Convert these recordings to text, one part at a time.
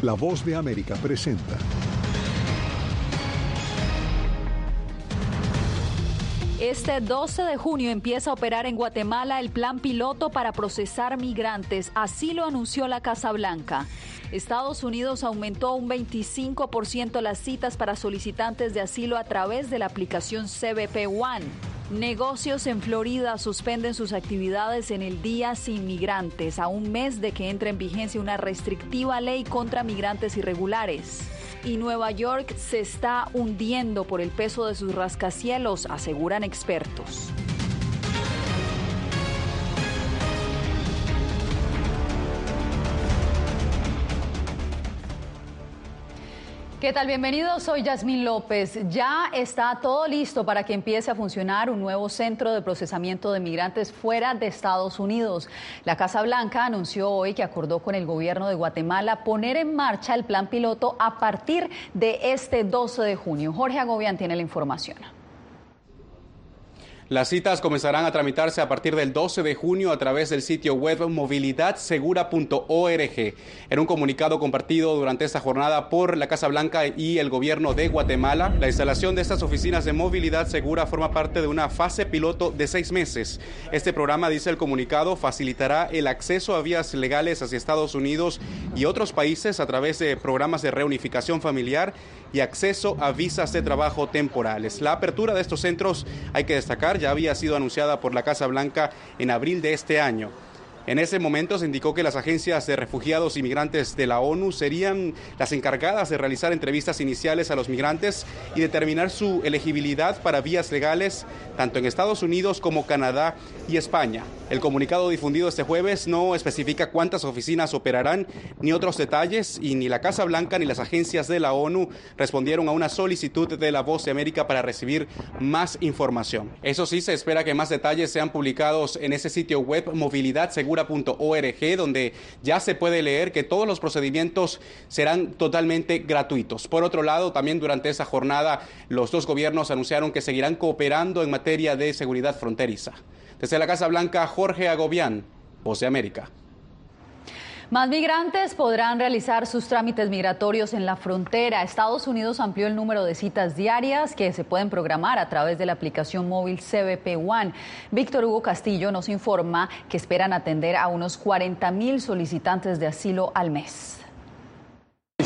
La voz de América presenta. Este 12 de junio empieza a operar en Guatemala el plan piloto para procesar migrantes. Así lo anunció la Casa Blanca. Estados Unidos aumentó un 25% las citas para solicitantes de asilo a través de la aplicación CBP One. Negocios en Florida suspenden sus actividades en el Día Sin Migrantes, a un mes de que entre en vigencia una restrictiva ley contra migrantes irregulares y Nueva York se está hundiendo por el peso de sus rascacielos, aseguran expertos. ¿Qué tal? Bienvenidos, soy Yasmín López. Ya está todo listo para que empiece a funcionar un nuevo centro de procesamiento de migrantes fuera de Estados Unidos. La Casa Blanca anunció hoy que acordó con el gobierno de Guatemala poner en marcha el plan piloto a partir de este 12 de junio. Jorge Agobian tiene la información. Las citas comenzarán a tramitarse a partir del 12 de junio a través del sitio web movilidadsegura.org. En un comunicado compartido durante esta jornada por la Casa Blanca y el gobierno de Guatemala, la instalación de estas oficinas de movilidad segura forma parte de una fase piloto de seis meses. Este programa, dice el comunicado, facilitará el acceso a vías legales hacia Estados Unidos y otros países a través de programas de reunificación familiar y acceso a visas de trabajo temporales. La apertura de estos centros, hay que destacar, ya había sido anunciada por la Casa Blanca en abril de este año. En ese momento se indicó que las agencias de refugiados y migrantes de la ONU serían las encargadas de realizar entrevistas iniciales a los migrantes y determinar su elegibilidad para vías legales tanto en Estados Unidos como Canadá y España. El comunicado difundido este jueves no especifica cuántas oficinas operarán ni otros detalles y ni la Casa Blanca ni las agencias de la ONU respondieron a una solicitud de la Voz de América para recibir más información. Eso sí, se espera que más detalles sean publicados en ese sitio web Movilidad Segura donde ya se puede leer que todos los procedimientos serán totalmente gratuitos. Por otro lado, también durante esa jornada, los dos gobiernos anunciaron que seguirán cooperando en materia de seguridad fronteriza. Desde la Casa Blanca, Jorge Agobián, Voz de América. Más migrantes podrán realizar sus trámites migratorios en la frontera. Estados Unidos amplió el número de citas diarias que se pueden programar a través de la aplicación móvil CBP One. Víctor Hugo Castillo nos informa que esperan atender a unos 40 mil solicitantes de asilo al mes.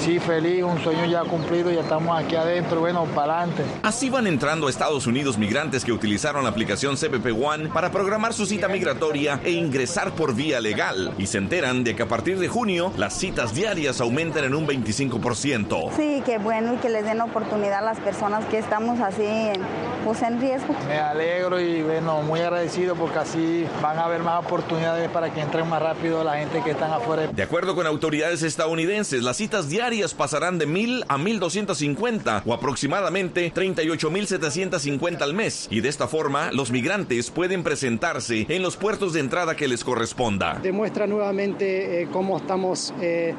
Sí, feliz, un sueño ya cumplido, ya estamos aquí adentro, bueno, para adelante. Así van entrando a Estados Unidos migrantes que utilizaron la aplicación CBP One para programar su cita migratoria e ingresar por vía legal. Y se enteran de que a partir de junio las citas diarias aumentan en un 25%. Sí, qué bueno y que les den oportunidad a las personas que estamos así en, pues en riesgo. Me alegro y bueno, muy agradecido porque así van a haber más oportunidades para que entren más rápido la gente que están afuera. De acuerdo con autoridades estadounidenses, las citas diarias pasarán de 1.000 a 1.250 o aproximadamente 38.750 al mes. Y de esta forma, los migrantes pueden presentarse en los puertos de entrada que les corresponda. Demuestra nuevamente eh, cómo estamos... Eh,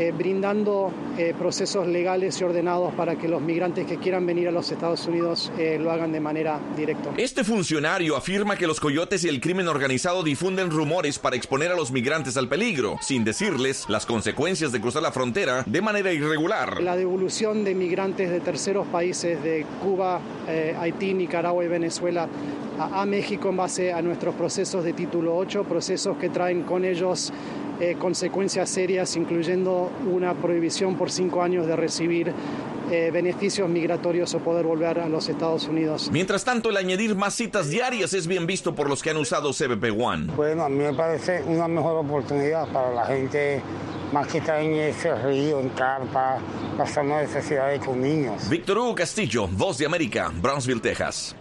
eh, brindando eh, procesos legales y ordenados para que los migrantes que quieran venir a los Estados Unidos eh, lo hagan de manera directa. Este funcionario afirma que los coyotes y el crimen organizado difunden rumores para exponer a los migrantes al peligro, sin decirles las consecuencias de cruzar la frontera de manera irregular. La devolución de migrantes de terceros países, de Cuba, Haití, Nicaragua y Venezuela, a, a México en base a nuestros procesos de título 8, procesos que traen con ellos eh, consecuencias serias, incluyendo una prohibición por cinco años de recibir eh, beneficios migratorios o poder volver a los Estados Unidos. Mientras tanto, el añadir más citas diarias es bien visto por los que han usado CBP One. Bueno, a mí me parece una mejor oportunidad para la gente más que está en ese río, en carpa, pasando necesidades con niños. Víctor Hugo Castillo, Voz de América, Brownsville, Texas.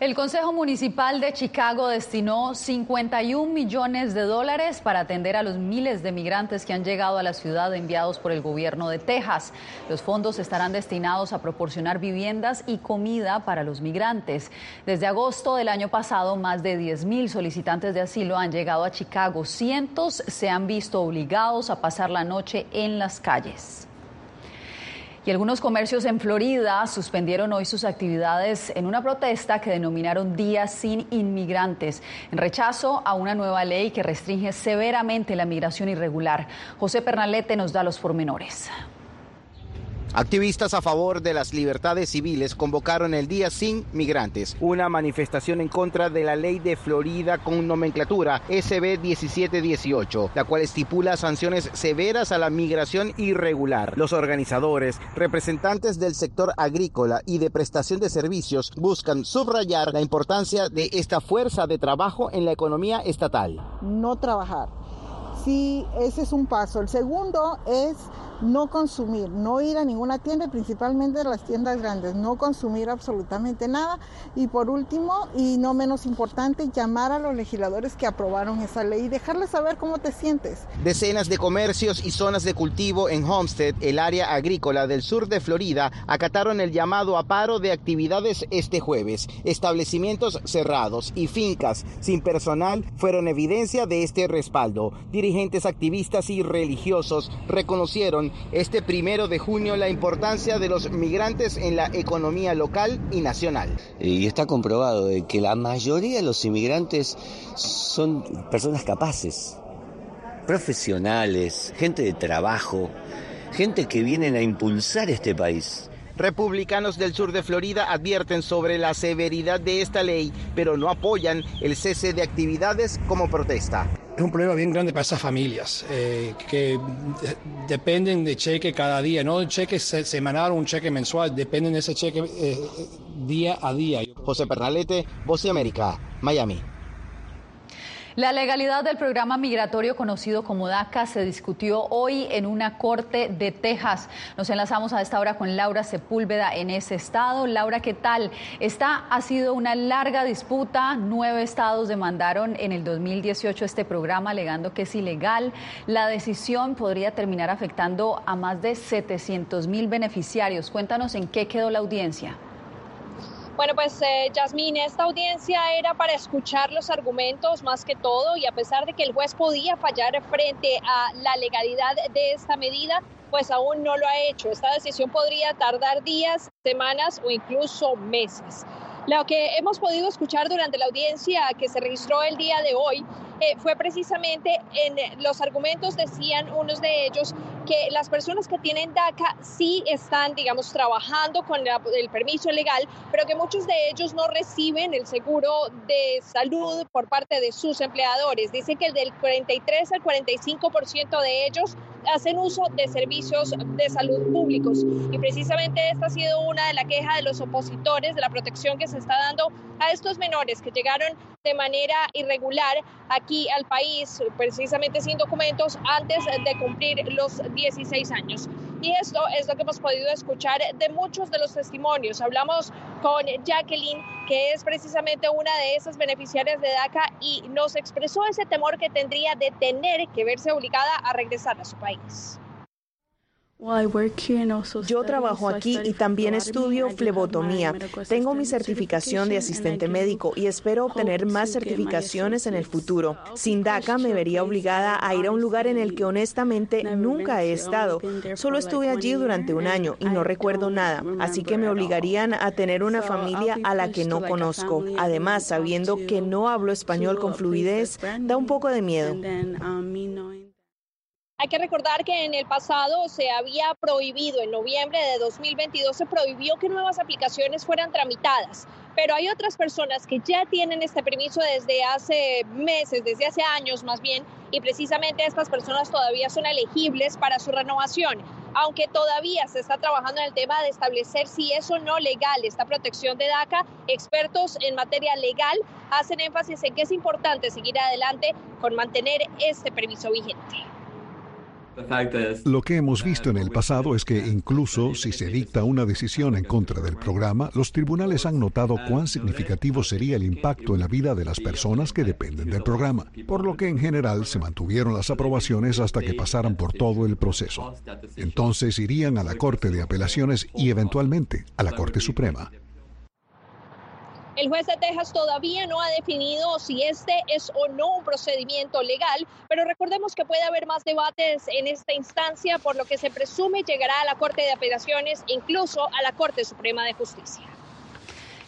El Consejo Municipal de Chicago destinó 51 millones de dólares para atender a los miles de migrantes que han llegado a la ciudad enviados por el gobierno de Texas. Los fondos estarán destinados a proporcionar viviendas y comida para los migrantes. Desde agosto del año pasado, más de 10 mil solicitantes de asilo han llegado a Chicago. Cientos se han visto obligados a pasar la noche en las calles. Y algunos comercios en Florida suspendieron hoy sus actividades en una protesta que denominaron Día sin Inmigrantes, en rechazo a una nueva ley que restringe severamente la migración irregular. José Pernalete nos da los pormenores. Activistas a favor de las libertades civiles convocaron el Día Sin Migrantes, una manifestación en contra de la ley de Florida con nomenclatura SB 1718, la cual estipula sanciones severas a la migración irregular. Los organizadores, representantes del sector agrícola y de prestación de servicios, buscan subrayar la importancia de esta fuerza de trabajo en la economía estatal. No trabajar. Sí, ese es un paso. El segundo es no consumir, no ir a ninguna tienda, principalmente las tiendas grandes, no consumir absolutamente nada. Y por último, y no menos importante, llamar a los legisladores que aprobaron esa ley y dejarles saber cómo te sientes. Decenas de comercios y zonas de cultivo en Homestead, el área agrícola del sur de Florida, acataron el llamado a paro de actividades este jueves. Establecimientos cerrados y fincas sin personal fueron evidencia de este respaldo. Dirigentes activistas y religiosos reconocieron este primero de junio la importancia de los migrantes en la economía local y nacional. Y está comprobado de que la mayoría de los inmigrantes son personas capaces, profesionales, gente de trabajo, gente que vienen a impulsar este país. Republicanos del sur de Florida advierten sobre la severidad de esta ley, pero no apoyan el cese de actividades como protesta. Es un problema bien grande para esas familias eh, que dependen de cheque cada día, no un cheque semanal o un cheque mensual, dependen de ese cheque eh, día a día. José Pernalete, Voz de América, Miami. La legalidad del programa migratorio conocido como DACA se discutió hoy en una corte de Texas. Nos enlazamos a esta hora con Laura Sepúlveda en ese estado. Laura, ¿qué tal? Esta ha sido una larga disputa. Nueve estados demandaron en el 2018 este programa alegando que es ilegal. La decisión podría terminar afectando a más de 700 mil beneficiarios. Cuéntanos en qué quedó la audiencia. Bueno, pues eh, Yasmín, esta audiencia era para escuchar los argumentos más que todo y a pesar de que el juez podía fallar frente a la legalidad de esta medida, pues aún no lo ha hecho. Esta decisión podría tardar días, semanas o incluso meses. Lo que hemos podido escuchar durante la audiencia que se registró el día de hoy eh, fue precisamente en los argumentos, decían unos de ellos, que las personas que tienen DACA sí están, digamos, trabajando con el permiso legal, pero que muchos de ellos no reciben el seguro de salud por parte de sus empleadores. Dice que el del 43 al 45% de ellos hacen uso de servicios de salud públicos. Y precisamente esta ha sido una de las quejas de los opositores de la protección que se está dando a estos menores que llegaron de manera irregular aquí al país, precisamente sin documentos, antes de cumplir los 16 años. Y esto es lo que hemos podido escuchar de muchos de los testimonios. Hablamos con Jacqueline, que es precisamente una de esas beneficiarias de DACA y nos expresó ese temor que tendría de tener que verse obligada a regresar a su país. Yo trabajo aquí y también estudio flebotomía. Tengo mi certificación de asistente médico y espero obtener más certificaciones en el futuro. Sin DACA me vería obligada a ir a un lugar en el que honestamente nunca he estado. Solo estuve allí durante un año y no recuerdo nada, así que me obligarían a tener una familia a la que no conozco. Además, sabiendo que no hablo español con fluidez, da un poco de miedo. Hay que recordar que en el pasado se había prohibido, en noviembre de 2022 se prohibió que nuevas aplicaciones fueran tramitadas, pero hay otras personas que ya tienen este permiso desde hace meses, desde hace años más bien, y precisamente estas personas todavía son elegibles para su renovación. Aunque todavía se está trabajando en el tema de establecer si es o no legal esta protección de DACA, expertos en materia legal hacen énfasis en que es importante seguir adelante con mantener este permiso vigente. Lo que hemos visto en el pasado es que incluso si se dicta una decisión en contra del programa, los tribunales han notado cuán significativo sería el impacto en la vida de las personas que dependen del programa, por lo que en general se mantuvieron las aprobaciones hasta que pasaran por todo el proceso. Entonces irían a la Corte de Apelaciones y eventualmente a la Corte Suprema. El juez de Texas todavía no ha definido si este es o no un procedimiento legal, pero recordemos que puede haber más debates en esta instancia, por lo que se presume llegará a la Corte de Apelaciones, incluso a la Corte Suprema de Justicia.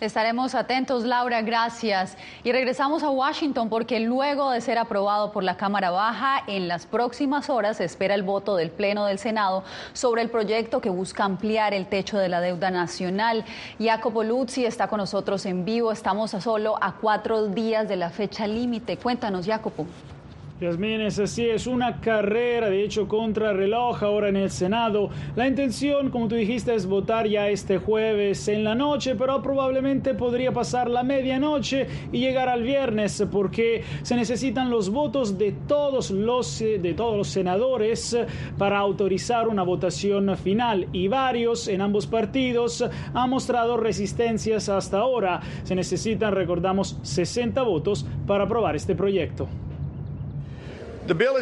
Estaremos atentos, Laura, gracias. Y regresamos a Washington porque luego de ser aprobado por la Cámara Baja, en las próximas horas se espera el voto del Pleno del Senado sobre el proyecto que busca ampliar el techo de la deuda nacional. Jacopo Luzzi está con nosotros en vivo. Estamos a solo a cuatro días de la fecha límite. Cuéntanos, Jacopo. Yasmín, es así, es una carrera, de hecho, contra reloj ahora en el Senado. La intención, como tú dijiste, es votar ya este jueves en la noche, pero probablemente podría pasar la medianoche y llegar al viernes, porque se necesitan los votos de todos los, de todos los senadores para autorizar una votación final. Y varios en ambos partidos han mostrado resistencias hasta ahora. Se necesitan, recordamos, 60 votos para aprobar este proyecto. The bill.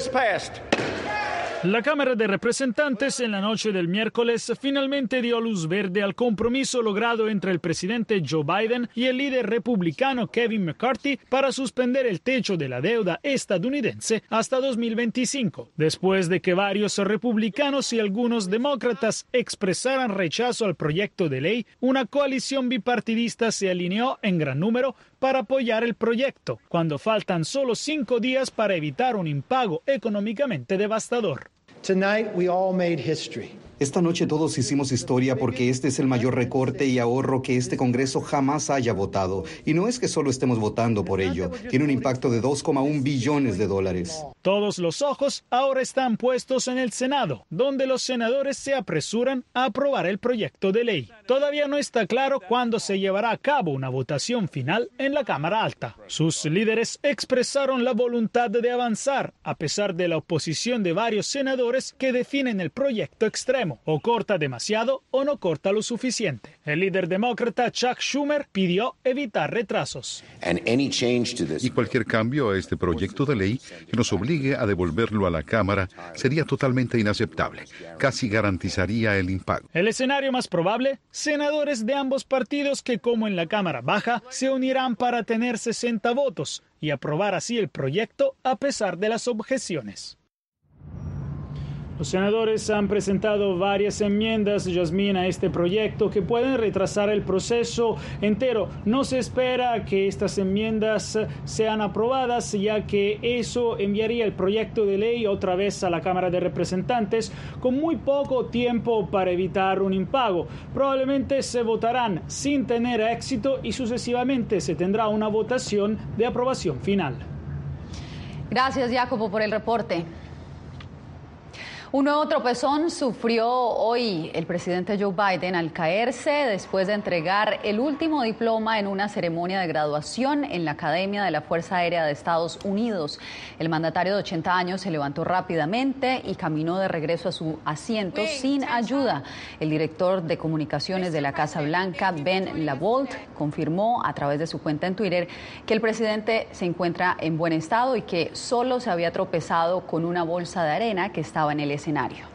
La Cámara de Representantes en la noche del miércoles finalmente dio luz verde al compromiso logrado entre el presidente Joe Biden y el líder republicano Kevin McCarthy para suspender el techo de la deuda estadounidense hasta 2025, después de que varios republicanos y algunos demócratas expresaran rechazo al proyecto de ley, una coalición bipartidista se alineó en gran número para apoyar el proyecto, cuando faltan solo cinco días para evitar un impago económicamente devastador. Tonight we all made history. Esta noche todos hicimos historia porque este es el mayor recorte y ahorro que este Congreso jamás haya votado. Y no es que solo estemos votando por ello, tiene un impacto de 2,1 billones de dólares. Todos los ojos ahora están puestos en el Senado, donde los senadores se apresuran a aprobar el proyecto de ley. Todavía no está claro cuándo se llevará a cabo una votación final en la Cámara Alta. Sus líderes expresaron la voluntad de avanzar, a pesar de la oposición de varios senadores que definen el proyecto extremo o corta demasiado o no corta lo suficiente. El líder demócrata Chuck Schumer pidió evitar retrasos. Y cualquier cambio a este proyecto de ley que nos obligue a devolverlo a la Cámara sería totalmente inaceptable. Casi garantizaría el impago. El escenario más probable, senadores de ambos partidos que como en la Cámara Baja se unirán para tener 60 votos y aprobar así el proyecto a pesar de las objeciones. Los senadores han presentado varias enmiendas, Yasmín, a este proyecto que pueden retrasar el proceso entero. No se espera que estas enmiendas sean aprobadas, ya que eso enviaría el proyecto de ley otra vez a la Cámara de Representantes con muy poco tiempo para evitar un impago. Probablemente se votarán sin tener éxito y sucesivamente se tendrá una votación de aprobación final. Gracias, Jacopo, por el reporte. Un nuevo tropezón sufrió hoy el presidente Joe Biden al caerse después de entregar el último diploma en una ceremonia de graduación en la Academia de la Fuerza Aérea de Estados Unidos. El mandatario de 80 años se levantó rápidamente y caminó de regreso a su asiento sin ayuda. El director de comunicaciones de la Casa Blanca, Ben LaVolt, confirmó a través de su cuenta en Twitter que el presidente se encuentra en buen estado y que solo se había tropezado con una bolsa de arena que estaba en el escenario.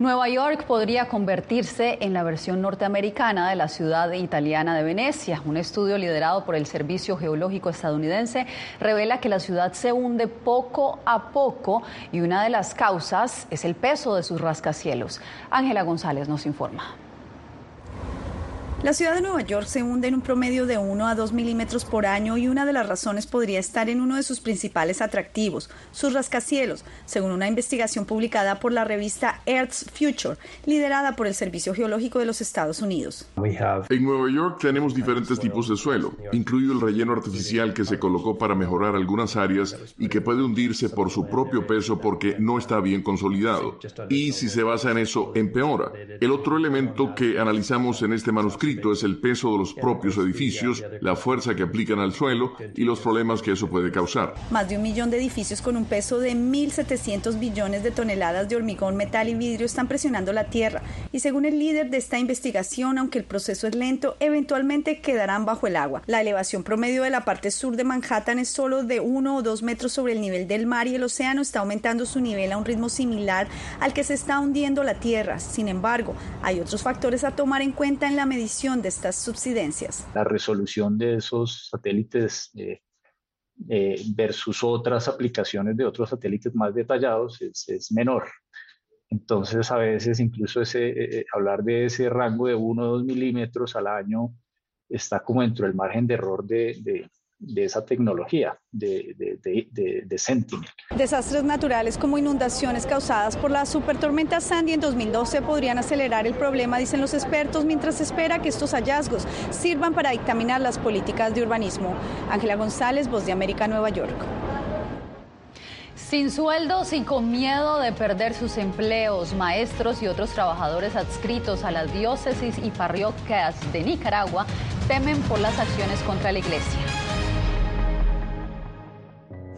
Nueva York podría convertirse en la versión norteamericana de la ciudad italiana de Venecia. Un estudio liderado por el Servicio Geológico estadounidense revela que la ciudad se hunde poco a poco y una de las causas es el peso de sus rascacielos. Ángela González nos informa. La ciudad de Nueva York se hunde en un promedio de 1 a 2 milímetros por año y una de las razones podría estar en uno de sus principales atractivos, sus rascacielos, según una investigación publicada por la revista Earth's Future, liderada por el Servicio Geológico de los Estados Unidos. En Nueva York tenemos diferentes tipos de suelo, incluido el relleno artificial que se colocó para mejorar algunas áreas y que puede hundirse por su propio peso porque no está bien consolidado. Y si se basa en eso, empeora. El otro elemento que analizamos en este manuscrito es el peso de los propios edificios, la fuerza que aplican al suelo y los problemas que eso puede causar. Más de un millón de edificios con un peso de 1.700 billones de toneladas de hormigón, metal y vidrio están presionando la tierra y según el líder de esta investigación, aunque el proceso es lento, eventualmente quedarán bajo el agua. La elevación promedio de la parte sur de Manhattan es solo de 1 o 2 metros sobre el nivel del mar y el océano está aumentando su nivel a un ritmo similar al que se está hundiendo la tierra. Sin embargo, hay otros factores a tomar en cuenta en la medición de estas subsidencias. La resolución de esos satélites eh, eh, versus otras aplicaciones de otros satélites más detallados es, menor. Entonces, a veces incluso ese, eh, hablar de ese rango de 1 o 2 milímetros al año está como dentro del margen de error de esa tecnología de, de, de, Sentinel. Desastres naturales como inundaciones causadas por la supertormenta Sandy en 2012 podrían acelerar el problema, dicen los expertos, mientras se espera que estos hallazgos sirvan para dictaminar las políticas de urbanismo. Ángela González, Voz de América, Nueva York. Sin sueldos y con miedo de perder sus empleos, maestros y otros trabajadores adscritos a las diócesis y parroquias de Nicaragua temen por las acciones contra la iglesia.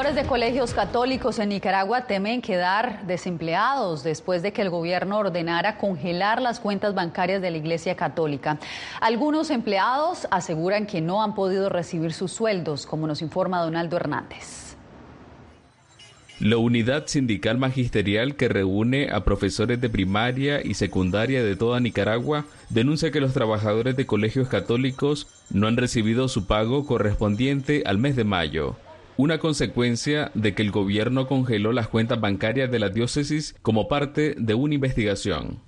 Trabajadores de colegios católicos en Nicaragua temen quedar desempleados después de que el gobierno ordenara congelar las cuentas bancarias de la Iglesia Católica. Algunos empleados aseguran que no han podido recibir sus sueldos, como nos informa Donaldo Hernández. La unidad sindical magisterial que reúne a profesores de primaria y secundaria de toda Nicaragua denuncia que los trabajadores de colegios católicos no han recibido su pago correspondiente al mes de mayo una consecuencia de que el gobierno congeló las cuentas bancarias de la diócesis como parte de una investigación.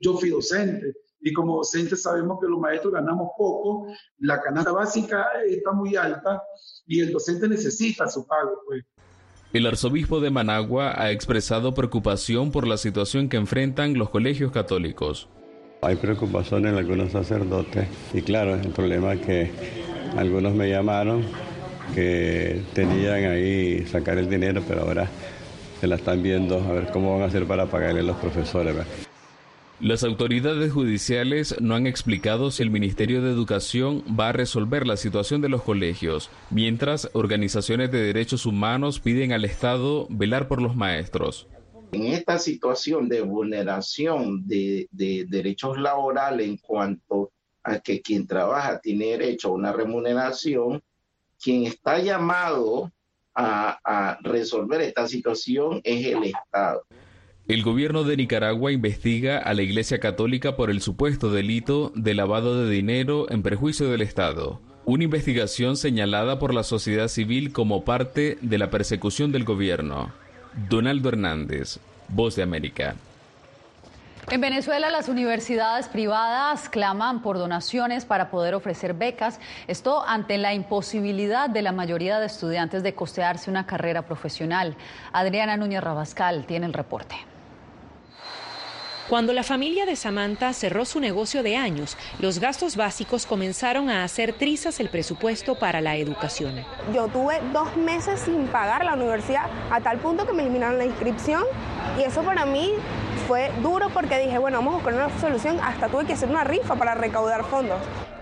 Yo fui docente y como docente sabemos que los maestros ganamos poco, la canasta básica está muy alta y el docente necesita su pago. Pues. El arzobispo de Managua ha expresado preocupación por la situación que enfrentan los colegios católicos. Hay preocupación en algunos sacerdotes y claro, el problema es que algunos me llamaron que tenían ahí sacar el dinero, pero ahora se la están viendo a ver cómo van a hacer para pagarle a los profesores. Las autoridades judiciales no han explicado si el Ministerio de Educación va a resolver la situación de los colegios, mientras organizaciones de derechos humanos piden al Estado velar por los maestros. En esta situación de vulneración de, de derechos laborales en cuanto a que quien trabaja tiene derecho a una remuneración, quien está llamado a, resolver esta situación es el Estado. El gobierno de Nicaragua investiga a la Iglesia Católica por el supuesto delito de lavado de dinero en perjuicio del Estado. Una investigación señalada por la sociedad civil como parte de la persecución del gobierno. Donaldo Hernández, Voz de América. En Venezuela, las universidades privadas claman por donaciones para poder ofrecer becas, esto ante la imposibilidad de la mayoría de estudiantes de costearse una carrera profesional. Adriana Núñez Rabascal tiene el reporte. Cuando la familia de Samantha cerró su negocio de años, los gastos básicos comenzaron a hacer trizas el presupuesto para la educación. Yo tuve dos meses sin pagar la universidad, a tal punto que me eliminaron la inscripción y eso para mí fue duro porque dije, bueno, vamos a buscar una solución, hasta tuve que hacer una rifa para recaudar fondos.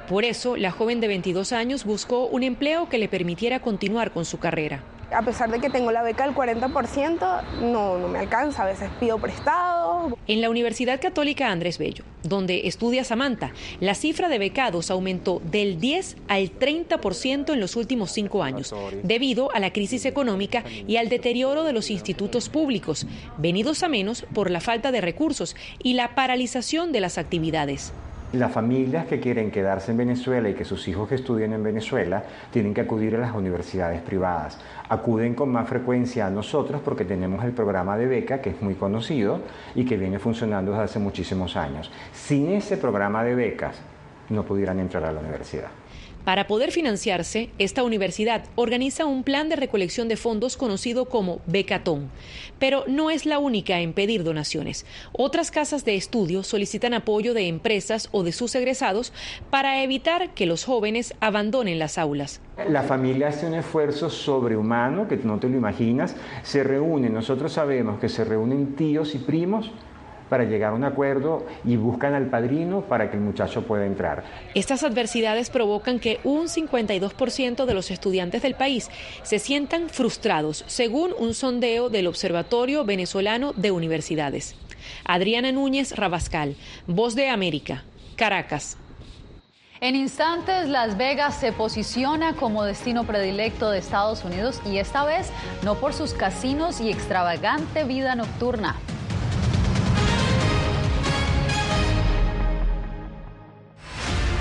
Por eso, la joven de 22 años buscó un empleo que le permitiera continuar con su carrera a pesar de que tengo la beca del 40%, no, no me alcanza, a veces pido prestado. En la Universidad Católica Andrés Bello, donde estudia Samantha, la cifra de becados aumentó del 10 al 30% en los últimos cinco años, debido a la crisis económica y al deterioro de los institutos públicos, venidos a menos por la falta de recursos y la paralización de las actividades. Las familias que quieren quedarse en Venezuela y que sus hijos estudien en Venezuela tienen que acudir a las universidades privadas. Acuden con más frecuencia a nosotros porque tenemos el programa de beca que es muy conocido y que viene funcionando desde hace muchísimos años. Sin ese programa de becas no pudieran entrar a la universidad. Para poder financiarse, esta universidad organiza un plan de recolección de fondos conocido como Becatón, pero no es la única en pedir donaciones. Otras casas de estudio solicitan apoyo de empresas o de sus egresados para evitar que los jóvenes abandonen las aulas. La familia hace un esfuerzo sobrehumano que no te lo imaginas, se reúnen, nosotros sabemos que se reúnen tíos y primos para llegar a un acuerdo y buscan al padrino para que el muchacho pueda entrar. Estas adversidades provocan que un 52% de los estudiantes del país se sientan frustrados, según un sondeo del Observatorio Venezolano de Universidades. Adriana Núñez Rabascal, Voz de América, Caracas. En instantes, Las Vegas se posiciona como destino predilecto de Estados Unidos y esta vez no por sus casinos y extravagante vida nocturna.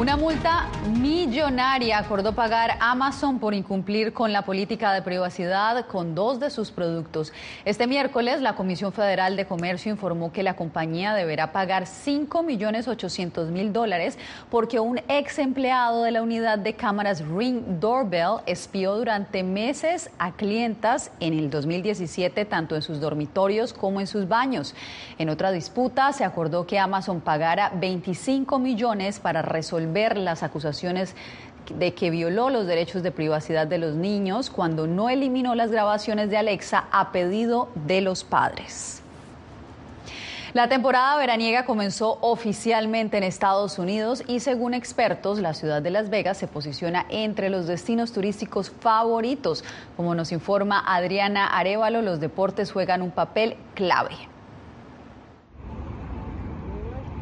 Una multa millonaria acordó pagar Amazon por incumplir con la política de privacidad con dos de sus productos. Este miércoles, la Comisión Federal de Comercio informó que la compañía deberá pagar 5 millones 800 mil dólares porque un ex empleado de la unidad de cámaras Ring Doorbell espió durante meses a clientas en el 2017, tanto en sus dormitorios como en sus baños. En otra disputa, se acordó que Amazon pagara 25 millones para resolver ver las acusaciones de que violó los derechos de privacidad de los niños cuando no eliminó las grabaciones de Alexa a pedido de los padres. La temporada veraniega comenzó oficialmente en Estados Unidos y según expertos, la ciudad de Las Vegas se posiciona entre los destinos turísticos favoritos. Como nos informa Adriana Arevalo, los deportes juegan un papel clave.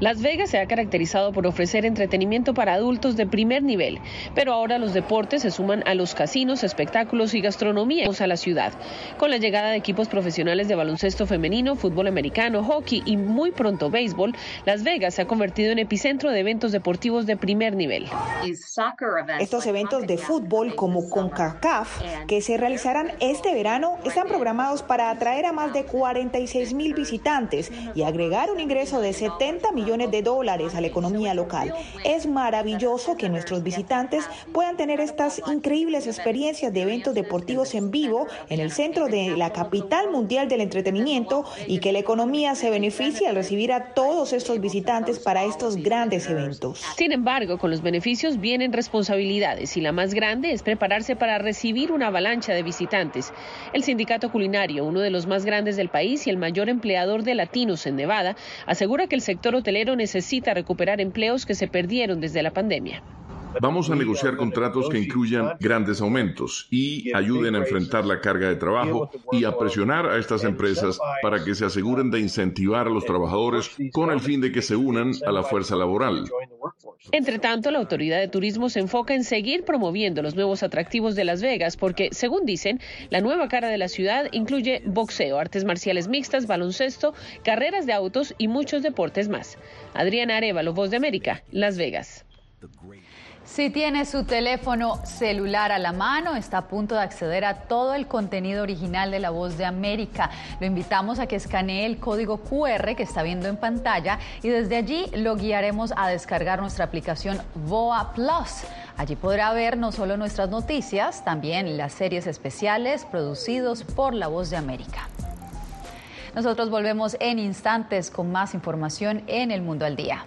Las Vegas se ha caracterizado por ofrecer entretenimiento para adultos de primer nivel, pero ahora los deportes se suman a los casinos, espectáculos y gastronomía a la ciudad. Con la llegada de equipos profesionales de baloncesto femenino, fútbol americano, hockey y muy pronto béisbol, Las Vegas se ha convertido en epicentro de eventos deportivos de primer nivel. Estos eventos de fútbol como CONCACAF, que se realizarán este verano, están programados para atraer a más de 46 mil visitantes y agregar un ingreso de 70 millones de dólares a la economía local. Es maravilloso que nuestros visitantes puedan tener estas increíbles experiencias de eventos deportivos en vivo en el centro de la capital mundial del entretenimiento y que la economía se beneficie al recibir a todos estos visitantes para estos grandes eventos. Sin embargo, con los beneficios vienen responsabilidades y la más grande es prepararse para recibir una avalancha de visitantes. El sindicato culinario, uno de los más grandes del país y el mayor empleador de latinos en Nevada, asegura que el sector hotelero necesita recuperar empleos que se perdieron desde la pandemia. Vamos a negociar contratos que incluyan grandes aumentos y ayuden a enfrentar la carga de trabajo y a presionar a estas empresas para que se aseguren de incentivar a los trabajadores con el fin de que se unan a la fuerza laboral. Entre tanto, la Autoridad de Turismo se enfoca en seguir promoviendo los nuevos atractivos de Las Vegas porque, según dicen, la nueva cara de la ciudad incluye boxeo, artes marciales mixtas, baloncesto, carreras de autos y muchos deportes más. Adriana Arevalo, Voz de América, Las Vegas. Si tiene su teléfono celular a la mano, está a punto de acceder a todo el contenido original de La Voz de América. Lo invitamos a que escanee el código QR que está viendo en pantalla y desde allí lo guiaremos a descargar nuestra aplicación VOA Plus. Allí podrá ver no solo nuestras noticias, también las series especiales producidos por La Voz de América. Nosotros volvemos en instantes con más información en El Mundo al Día.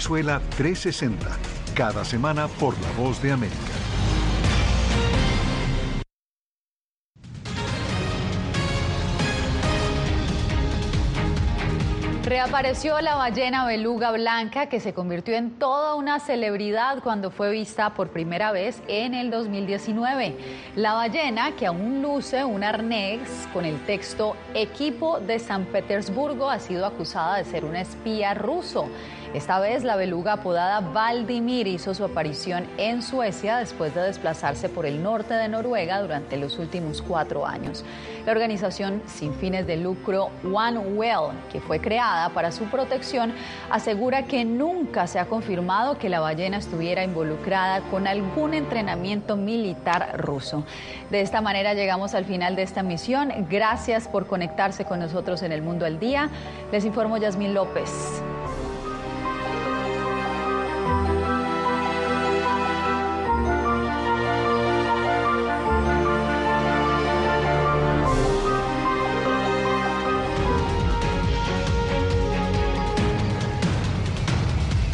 Venezuela 360, cada semana por La Voz de América. Reapareció la ballena beluga blanca que se convirtió en toda una celebridad cuando fue vista por primera vez en el 2019. La ballena, que aún luce un arnés con el texto Equipo de San Petersburgo, ha sido acusada de ser un espía ruso. Esta vez la beluga apodada Valdimir hizo su aparición en Suecia después de desplazarse por el norte de Noruega durante los últimos cuatro años. La organización sin fines de lucro One Well, que fue creada para su protección, asegura que nunca se ha confirmado que la ballena estuviera involucrada con algún entrenamiento militar ruso. De esta manera llegamos al final de esta misión. Gracias por conectarse con nosotros en el Mundo al Día. Les informo Yasmín López.